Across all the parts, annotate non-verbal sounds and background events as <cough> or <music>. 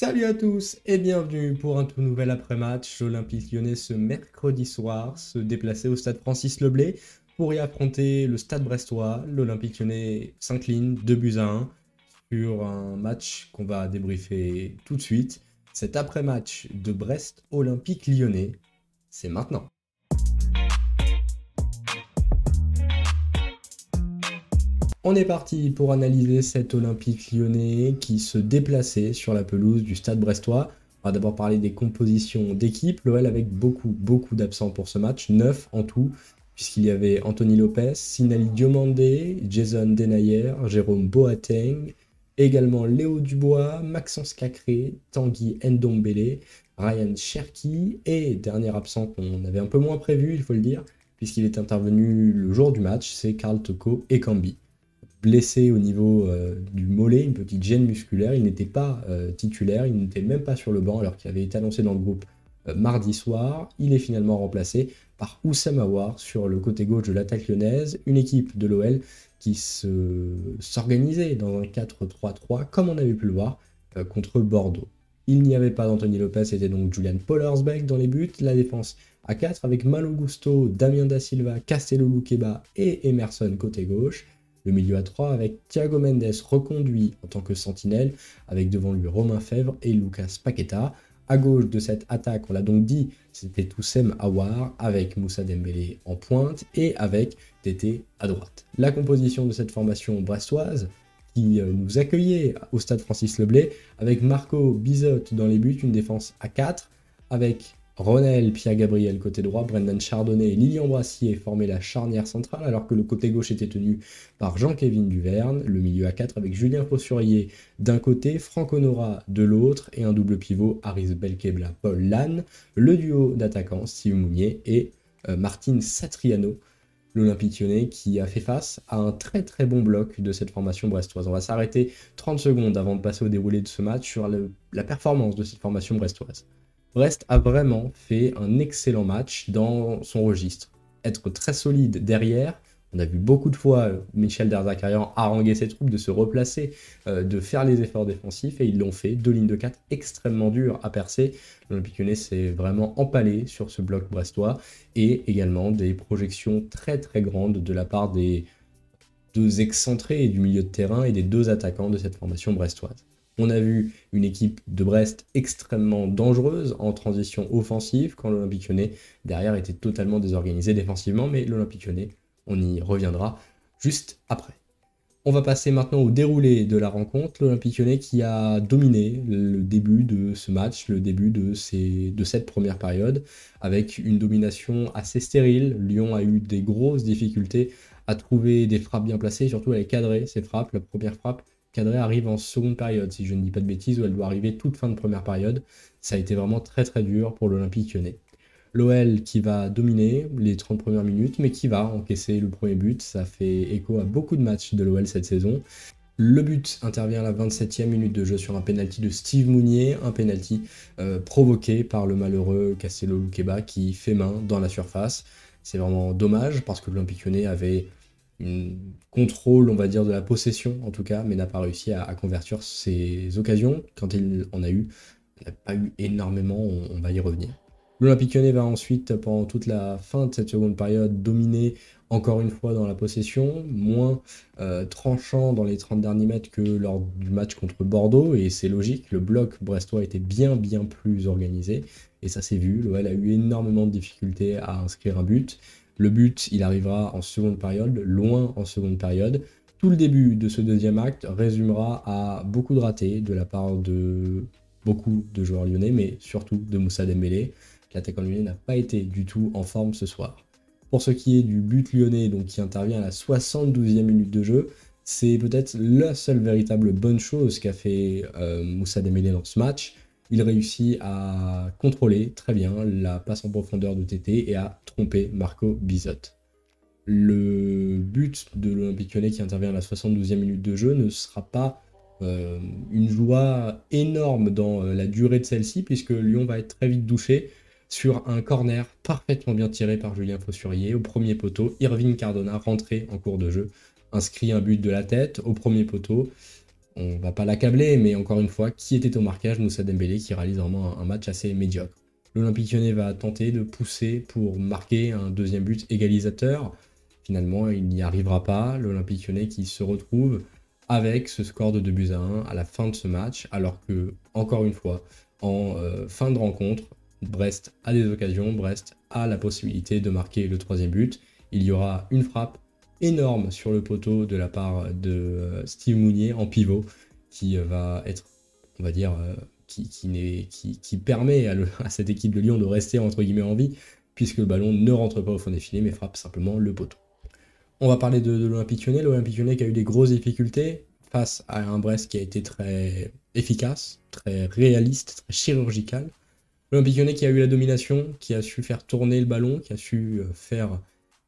Salut à tous et bienvenue pour un tout nouvel après-match. L'Olympique lyonnais ce mercredi soir se déplaçait au stade Francis Leblé pour y affronter le stade brestois. L'Olympique lyonnais s'incline 2 buts à 1 sur un match qu'on va débriefer tout de suite. Cet après-match de Brest Olympique lyonnais, c'est maintenant. On est parti pour analyser cet Olympique lyonnais qui se déplaçait sur la pelouse du stade brestois. On va d'abord parler des compositions d'équipe. L'OL avec beaucoup, beaucoup d'absents pour ce match, 9 en tout, puisqu'il y avait Anthony Lopez, Sinali Diomandé, Jason Denayer, Jérôme Boateng, également Léo Dubois, Maxence Cacré, Tanguy Ndombele, Ryan Cherki et dernier absent qu'on avait un peu moins prévu, il faut le dire, puisqu'il est intervenu le jour du match, c'est Karl Toko et Cambi blessé au niveau euh, du mollet, une petite gêne musculaire. Il n'était pas euh, titulaire, il n'était même pas sur le banc alors qu'il avait été annoncé dans le groupe euh, mardi soir. Il est finalement remplacé par Oussama War sur le côté gauche de l'attaque lyonnaise, une équipe de l'OL qui s'organisait dans un 4-3-3 comme on avait pu le voir contre Bordeaux. Il n'y avait pas d'Anthony Lopez, c'était donc Julian Pollersbeck dans les buts. La défense à 4 avec Malo Gusto, Damien Da Silva, Castello Luqueba et Emerson côté gauche. Le milieu à 3 avec Thiago Mendes reconduit en tant que sentinelle, avec devant lui Romain Fèvre et Lucas Paqueta. À gauche de cette attaque, on l'a donc dit, c'était Toussem Awar avec Moussa Dembélé en pointe et avec Tété à droite. La composition de cette formation brestoise qui euh, nous accueillait au stade Francis Leblé avec Marco Bizot dans les buts, une défense à 4 avec Ronel, Pierre-Gabriel côté droit, Brendan Chardonnay et Lilian Brassier formaient la charnière centrale alors que le côté gauche était tenu par Jean-Kévin Duverne, le milieu à 4 avec Julien Fossurier d'un côté, Franck Honora de l'autre et un double pivot Aris Belkebla, Paul Lannes, le duo d'attaquants Steve Mounier et euh, Martin Satriano, l'Olympique lyonnais qui a fait face à un très très bon bloc de cette formation brestoise. On va s'arrêter 30 secondes avant de passer au déroulé de ce match sur la performance de cette formation brestoise. Brest a vraiment fait un excellent match dans son registre. Être très solide derrière, on a vu beaucoup de fois euh, Michel Derzakarian haranguer ses troupes de se replacer, euh, de faire les efforts défensifs, et ils l'ont fait. Deux lignes de 4 extrêmement dures à percer. L'Olympique Lyonnais s'est vraiment empalé sur ce bloc brestois, et également des projections très très grandes de la part des deux excentrés du milieu de terrain et des deux attaquants de cette formation brestoise. On a vu une équipe de Brest extrêmement dangereuse en transition offensive quand l'Olympique Lyonnais derrière était totalement désorganisé défensivement, mais l'Olympique Lyonnais, on y reviendra juste après. On va passer maintenant au déroulé de la rencontre. L'Olympique Lyonnais qui a dominé le début de ce match, le début de, cette première période, avec une domination assez stérile. Lyon a eu des grosses difficultés à trouver des frappes bien placées, surtout à les cadrer, ces frappes. La première frappe Cadré arrive en seconde période, si je ne dis pas de bêtises, où elle doit arriver toute fin de première période. Ça a été vraiment très très dur pour l'Olympique lyonnais. L'OL qui va dominer les 30 premières minutes, mais qui va encaisser le premier but. Ça fait écho à beaucoup de matchs de l'OL cette saison. Le but intervient à la 27e minute de jeu sur un penalty de Steve Mounier, un penalty euh, provoqué par le malheureux Castello Luqueba qui fait main dans la surface. C'est vraiment dommage parce que l'Olympique lyonnais avait contrôle, on va dire, de la possession en tout cas, mais n'a pas réussi à, convertir ses occasions. Quand il en a eu, il n'a pas eu énormément, on, va y revenir. L'Olympique Lyonnais va ensuite, pendant toute la fin de cette seconde période, dominer encore une fois dans la possession, moins euh, tranchant dans les 30 derniers mètres que lors du match contre Bordeaux, et c'est logique, le bloc brestois était bien bien plus organisé, et ça s'est vu, l'OL a eu énormément de difficultés à inscrire un but, le but, il arrivera en seconde période, loin en seconde période. Tout le début de ce deuxième acte résumera à beaucoup de ratés de la part de beaucoup de joueurs lyonnais, mais surtout de Moussa Dembélé. L'attaquant lyonnais n'a pas été du tout en forme ce soir. Pour ce qui est du but lyonnais, donc qui intervient à la 72e minute de jeu, c'est peut-être la seule véritable bonne chose qu'a fait euh, Moussa Dembélé dans ce match il réussit à contrôler très bien la passe en profondeur de TT et à tromper Marco Bizot. Le but de l'Olympique Lyonnais qui intervient à la 72e minute de jeu ne sera pas euh, une joie énorme dans euh, la durée de celle-ci, puisque Lyon va être très vite douché sur un corner parfaitement bien tiré par Julien Fossurier. Au premier poteau, Irving Cardona rentré en cours de jeu, inscrit un but de la tête au premier poteau. On va pas l'accabler, mais encore une fois, qui était au marquage? Moussa Dembélé qui réalise vraiment un, match assez médiocre. L'Olympique lyonnais va tenter de pousser pour marquer un deuxième but égalisateur. Finalement, il n'y arrivera pas. L'Olympique lyonnais qui se retrouve avec ce score de 2 buts à 1 à la fin de ce match, alors que, encore une fois, en euh, fin de rencontre, Brest a des occasions, Brest a la possibilité de marquer le troisième but. Il y aura une frappe énorme sur le poteau de la part de euh, Steve Mounier en pivot, qui euh, va être, on va dire, qui, qui, permet <laughs> à, cette équipe de Lyon de rester entre guillemets en vie, puisque le ballon ne rentre pas au fond des filets, mais frappe simplement le poteau. On va parler de, l'Olympique lyonnais. L'Olympique lyonnais qui a eu des grosses difficultés face à un Brest qui a été très efficace, très réaliste, très chirurgical. L'Olympique lyonnais qui a eu la domination, qui a su faire tourner le ballon, qui a su euh, faire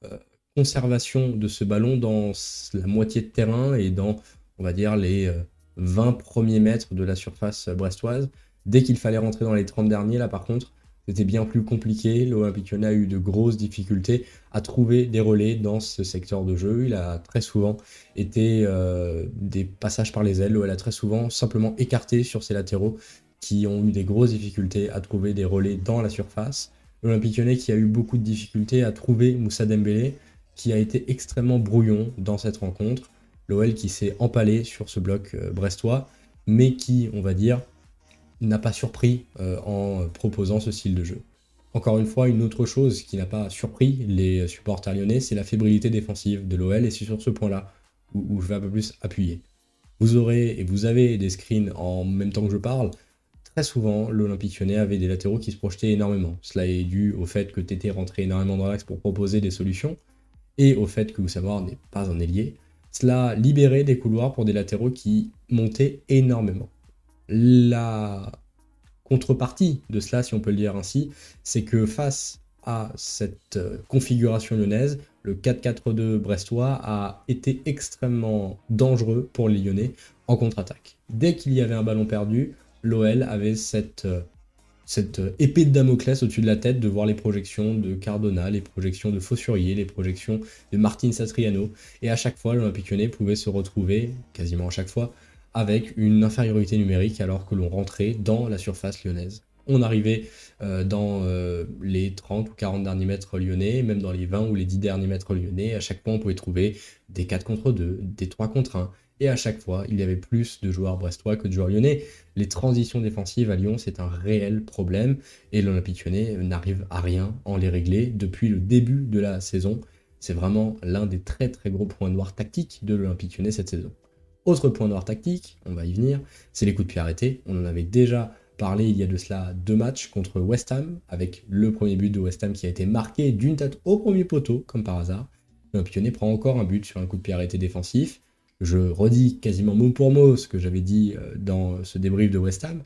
euh, conservation de ce ballon dans la moitié de terrain et dans, on va dire, les 20 euh, premiers mètres de la surface brestoise. Dès qu'il fallait rentrer dans les 30 derniers, là par contre, c'était bien plus compliqué. L'Olympique Lyonnais a eu de grosses difficultés à trouver des relais dans ce secteur de jeu. Il a très souvent été euh, des passages par les ailes. Elle a très souvent simplement écarté sur ses latéraux qui ont eu des grosses difficultés à trouver des relais dans la surface. L'Olympique Lyonnais qui a eu beaucoup de difficultés à trouver Moussa Dembélé, qui a été extrêmement brouillon dans cette rencontre. L'OL qui s'est empalé sur ce bloc euh, brestois, mais qui, on va dire, n'a pas surpris euh, en proposant ce style de jeu. Encore une fois, une autre chose qui n'a pas surpris les supporters lyonnais, c'est la fébrilité défensive de l'OL, et c'est sur ce point-là où, je vais un peu plus appuyer. Vous aurez et vous avez des screens en même temps que je parle. Très souvent, l'Olympique lyonnais avait des latéraux qui se projetaient énormément. Cela est dû au fait que Tété rentrait énormément dans l'axe pour proposer des solutions, et au fait que savoir n'est pas un ailier. Cela libérait des couloirs pour des latéraux qui montaient énormément. La contrepartie de cela, si on peut le dire ainsi, c'est que face à cette euh, configuration lyonnaise, le 4-4-2 brestois a été extrêmement dangereux pour les Lyonnais en contre-attaque. Dès qu'il y avait un ballon perdu, l'OL avait cette, euh, cette euh, épée de Damoclès au-dessus de la tête de voir les projections de Cardona, les projections de Fossurier, les projections de Martin Satriano. Et à chaque fois, l'Olympique lyonnais pouvait se retrouver, quasiment à chaque fois, avec une infériorité numérique alors que l'on rentrait dans la surface lyonnaise. On arrivait euh, dans euh, les 30 ou 40 derniers mètres lyonnais, même dans les 20 ou les 10 derniers mètres lyonnais. À chaque fois, on pouvait trouver des 4 contre 2, des 3 contre 1. Et à chaque fois, il y avait plus de joueurs brestois que de joueurs lyonnais. Les transitions défensives à Lyon, c'est un réel problème. Et l'Olympique lyonnais n'arrive à rien en les régler depuis le début de la saison. C'est vraiment l'un des très très gros points noirs tactiques de l'Olympique lyonnais cette saison. Autre point noir tactique, on va y venir, c'est les coups de pied arrêtés. On en avait déjà parlé il y a de cela deux matchs contre West Ham, avec le premier but de West Ham qui a été marqué d'une tête au premier poteau, comme par hasard. L'Olympique prend encore un but sur un coup de pied arrêté défensif. Je redis quasiment mot pour mot ce que j'avais dit euh, dans ce débrief de West Ham.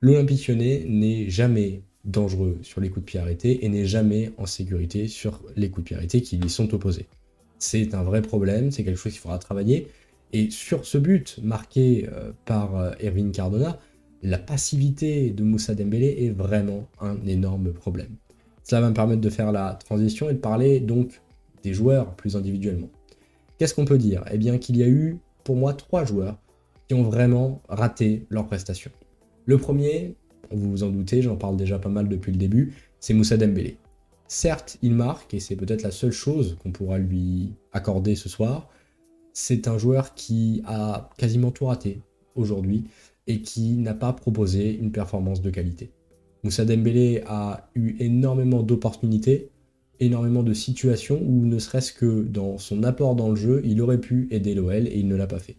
L'Olympique n'est jamais dangereux sur les coups de pied arrêtés et n'est jamais en sécurité sur les coups de pied arrêtés qui lui sont opposés. C'est un vrai problème, c'est quelque chose qu'il faudra travailler. Et sur ce but marqué euh, par euh, Erwin Cardona, la passivité de Moussa Dembélé est vraiment un énorme problème. Cela va me permettre de faire la transition et de parler donc des joueurs plus individuellement. Qu'est-ce qu'on peut dire? Eh bien qu'il y a eu pour moi trois joueurs qui ont vraiment raté leur prestation. Le premier, vous vous en doutez, j'en parle déjà pas mal depuis le début, c'est Moussa Dembélé. Certes, il marque, et c'est peut-être la seule chose qu'on pourra lui accorder ce soir, c'est un joueur qui a quasiment tout raté aujourd'hui et qui n'a pas proposé une performance de qualité. Moussa Dembélé a eu énormément d'opportunités, énormément de situations où ne serait-ce que dans son apport dans le jeu, il aurait pu aider l'OL et il ne l'a pas fait.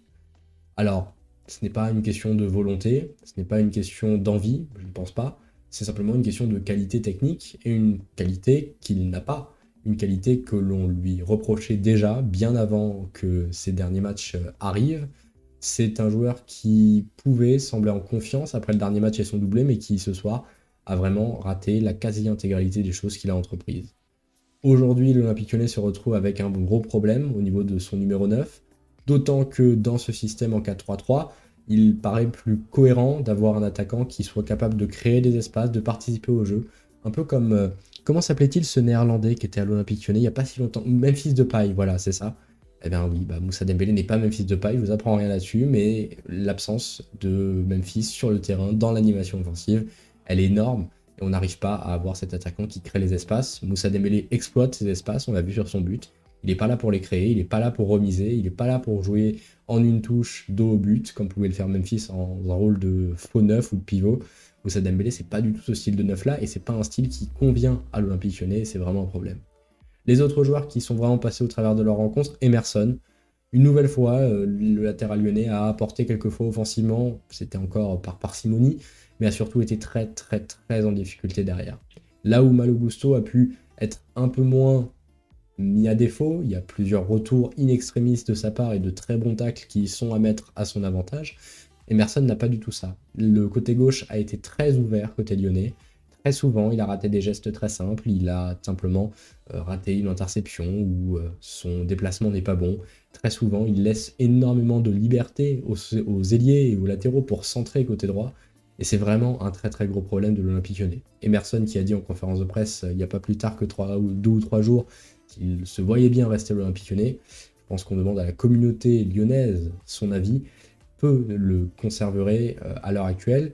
Alors, ce n'est pas une question de volonté, ce n'est pas une question d'envie, je ne pense pas, c'est simplement une question de qualité technique et une qualité qu'il n'a pas une qualité que l'on lui reprochait déjà bien avant que ces derniers matchs euh, arrivent. C'est un joueur qui pouvait sembler en confiance après le dernier match et son doublé, mais qui ce soir a vraiment raté la quasi-intégralité des choses qu'il a entreprises. Aujourd'hui, l'Olympique Lyonnais se retrouve avec un gros problème au niveau de son numéro 9, d'autant que dans ce système en 4-3-3, il paraît plus cohérent d'avoir un attaquant qui soit capable de créer des espaces, de participer au jeu, un peu comme euh, Comment s'appelait-il ce néerlandais qui était à l'Olympique lyonnais il n'y a pas si longtemps? Memphis de paille, voilà, c'est ça. Eh bien oui, bah, Moussa Dembélé n'est pas Memphis de paille, je vous apprends rien là-dessus, mais l'absence de Memphis sur le terrain, dans l'animation offensive, elle est énorme. Et on n'arrive pas à avoir cet attaquant qui crée les espaces. Moussa Dembélé exploite ces espaces, on l'a vu sur son but. Il n'est pas là pour les créer, il n'est pas là pour remiser, il n'est pas là pour jouer en une touche dos au but, comme pouvait le faire Memphis en, un rôle de faux neuf ou de pivot. Moussa Dembélé, c'est pas du tout ce style de neuf là, et c'est pas un style qui convient à l'Olympique Lyonnais, c'est vraiment un problème. Les autres joueurs qui sont vraiment passés au travers de leur rencontre, Emerson. Une nouvelle fois, euh, le latéral lyonnais a apporté quelques fois offensivement, c'était encore par parcimonie, mais a surtout été très très très en difficulté derrière. Là où Malo Gusto a pu être un peu moins mis à défaut, il y a plusieurs retours in de sa part et de très bons tacles qui sont à mettre à son avantage. Emerson n'a pas du tout ça. Le côté gauche a été très ouvert côté lyonnais. Très souvent, il a raté des gestes très simples, il a simplement euh, raté une interception ou euh, son déplacement n'est pas bon. Très souvent, il laisse énormément de liberté aux, aux ailiers et aux latéraux pour centrer côté droit. Et c'est vraiment un très très gros problème de l'Olympique lyonnais. Emerson qui a dit en conférence de presse euh, il n'y a pas plus tard que 3 ou 2 ou 3 jours qu'il se voyait bien rester à l'Olympique lyonnais. Je pense qu'on demande à la communauté lyonnaise son avis. Peu le conserverait euh, à l'heure actuelle.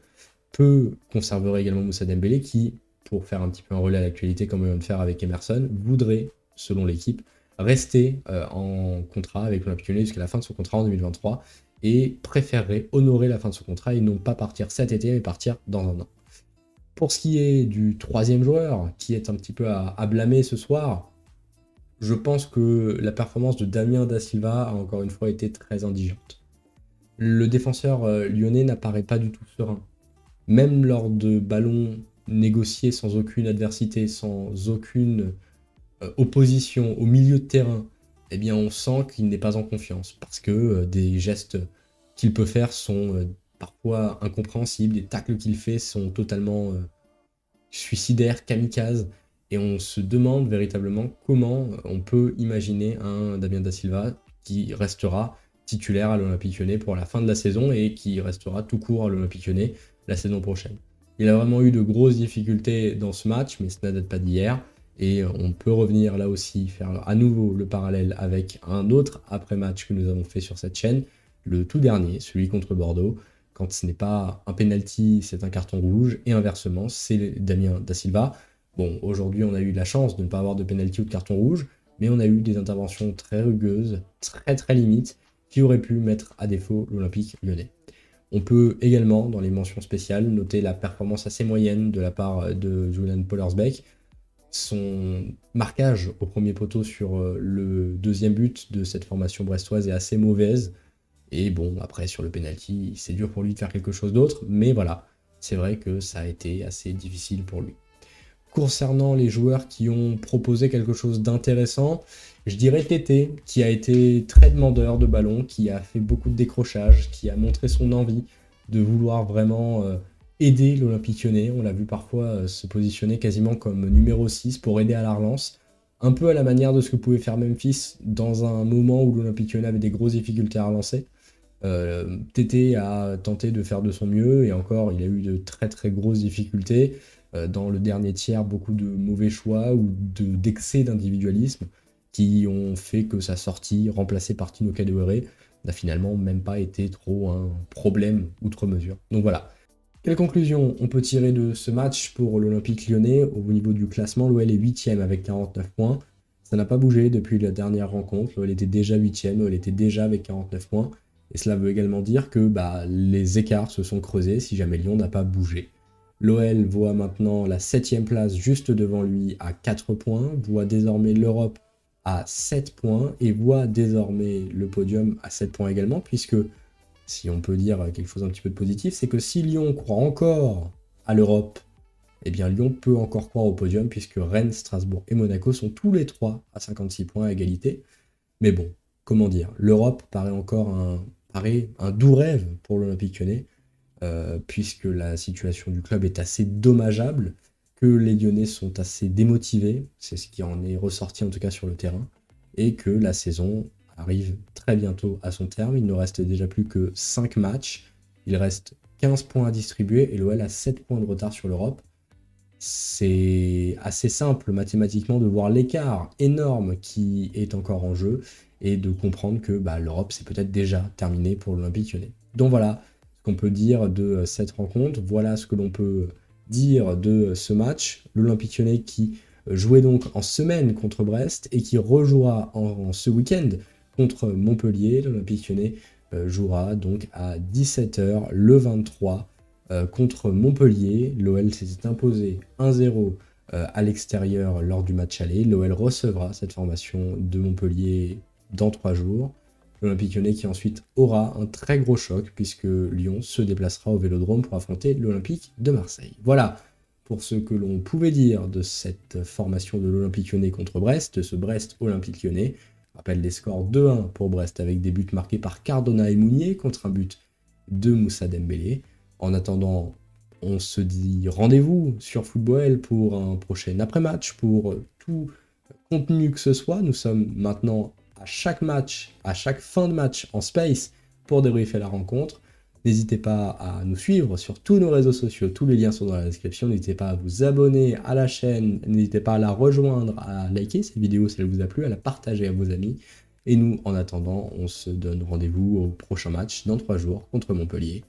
Peu conserverait également Moussa Dembélé qui, pour faire un petit peu un relais à l'actualité comme on vient de faire avec Emerson, voudrait, selon l'équipe, rester euh, en contrat avec l'Olympique lyonnais jusqu'à la fin de son contrat en 2023 et préférerait honorer la fin de son contrat et non pas partir cet été mais partir dans un an. Pour ce qui est du troisième joueur, qui est un petit peu à, à blâmer ce soir, je pense que la performance de Damien Da Silva a encore une fois été très indigente. Le défenseur euh, lyonnais n'apparaît pas du tout serein. Même lors de ballons négociés sans aucune adversité, sans aucune euh, opposition au milieu de terrain, eh bien on sent qu'il n'est pas en confiance parce que euh, des gestes qu'il peut faire sont parfois incompréhensibles, des tacles qu'il fait sont totalement suicidaires, kamikazes. Et on se demande véritablement comment on peut imaginer un Damien Da Silva qui restera titulaire à l'Olympique Lyonnais pour la fin de la saison et qui restera tout court à l'Olympique Lyonnais la saison prochaine. Il a vraiment eu de grosses difficultés dans ce match, mais ce date pas d'hier. Et on peut revenir là aussi, faire à nouveau le parallèle avec un autre après-match que nous avons fait sur cette chaîne, le tout dernier, celui contre Bordeaux. Quand ce n'est pas un penalty, c'est un carton rouge, et inversement, c'est Damien Da Silva Bon, aujourd'hui, on a eu la chance de ne pas avoir de pénalty ou de carton rouge, mais on a eu des interventions très rugueuses, très très limites, qui auraient pu mettre à défaut l'Olympique lyonnais. On peut également, dans les mentions spéciales, noter la performance assez moyenne de la part de Julian Pollersbeck. Son marquage au premier poteau sur euh, le deuxième but de cette formation brestoise est assez mauvaise. Et bon, après, sur le penalty, c'est dur pour lui de faire quelque chose d'autre, mais voilà, c'est vrai que ça a été assez difficile pour lui. Concernant les joueurs qui ont proposé quelque chose d'intéressant, je dirais Tété, qui a été très demandeur de ballon, qui a fait beaucoup de décrochage, qui a montré son envie de vouloir vraiment euh, aider l'Olympique lyonnais. On l'a vu parfois euh, se positionner quasiment comme numéro 6 pour aider à la relance. Un peu à la manière de ce que pouvait faire Memphis dans un moment où l'Olympique lyonnais avait des grosses difficultés à relancer. Euh, Tété a tenté de faire de son mieux et encore il a eu de très très grosses difficultés. Euh, dans le dernier tiers beaucoup de mauvais choix ou d'excès d'individualisme qui ont fait que sa sortie, remplacée par Tino Kadewere, n'a finalement même pas été trop un problème outre mesure. Donc voilà. Quelle conclusion on peut tirer de ce match pour l'Olympique lyonnais Au niveau du classement, l'OL est 8ème avec 49 points. Ça n'a pas bougé depuis la dernière rencontre. L'OL était déjà 8ème, l'OL était déjà avec 49 points. Et cela veut également dire que bah, les écarts se sont creusés si jamais Lyon n'a pas bougé. L'OL voit maintenant la 7 place juste devant lui à 4 points, voit désormais l'Europe à 7 points et voit désormais le podium à 7 points également, puisque si on peut dire quelque chose un petit peu de positif, c'est que si Lyon croit encore à l'Europe, eh bien Lyon peut encore croire au podium, puisque Rennes, Strasbourg et Monaco sont tous les trois à 56 points à égalité. Mais bon, comment dire, l'Europe paraît encore un, doux rêve pour l'Olympique lyonnais, euh, puisque la situation du club est assez dommageable, que les Lyonnais sont assez démotivés, c'est ce qui en est ressorti en tout cas sur le terrain, et que la saison arrive très bientôt à son terme. Il ne reste déjà plus que 5 matchs, il reste 15 points à distribuer et l'OL a 7 points de retard sur l'Europe. c'est assez simple mathématiquement de voir l'écart énorme qui est encore en jeu et de comprendre que bah, l'Europe c'est peut-être déjà terminé pour l'Olympique lyonnais. Donc voilà ce qu'on peut dire de cette rencontre, voilà ce que l'on peut dire de ce match. L'Olympique lyonnais qui jouait donc en semaine contre Brest et qui rejouera en, ce week-end contre Montpellier. L'Olympique lyonnais euh, jouera donc à 17h le 23 euh, contre Montpellier. L'OL s'était imposé 1-0 euh, à l'extérieur lors du match aller. L'OL recevra cette formation de Montpellier dans trois jours. L'Olympique lyonnais qui ensuite aura un très gros choc puisque Lyon se déplacera au Vélodrome pour affronter l'Olympique de Marseille. Voilà pour ce que l'on pouvait dire de cette formation de l'Olympique lyonnais contre Brest, de ce Brest Olympique lyonnais. Rappelle des scores 2-1 pour Brest avec des buts marqués par Cardona et Mounier contre un but de Moussa Dembélé. En attendant, on se dit rendez-vous sur Football pour un prochain après-match, pour tout contenu que ce soit. Nous sommes maintenant à chaque match, à chaque fin de match en space pour débriefer la rencontre. N'hésitez pas à nous suivre sur tous nos réseaux sociaux, tous les liens sont dans la description. N'hésitez pas à vous abonner à la chaîne, n'hésitez pas à la rejoindre, à liker cette vidéo si elle vous a plu, à la partager à vos amis. Et nous, en attendant, on se donne rendez-vous au prochain match dans trois jours contre Montpellier.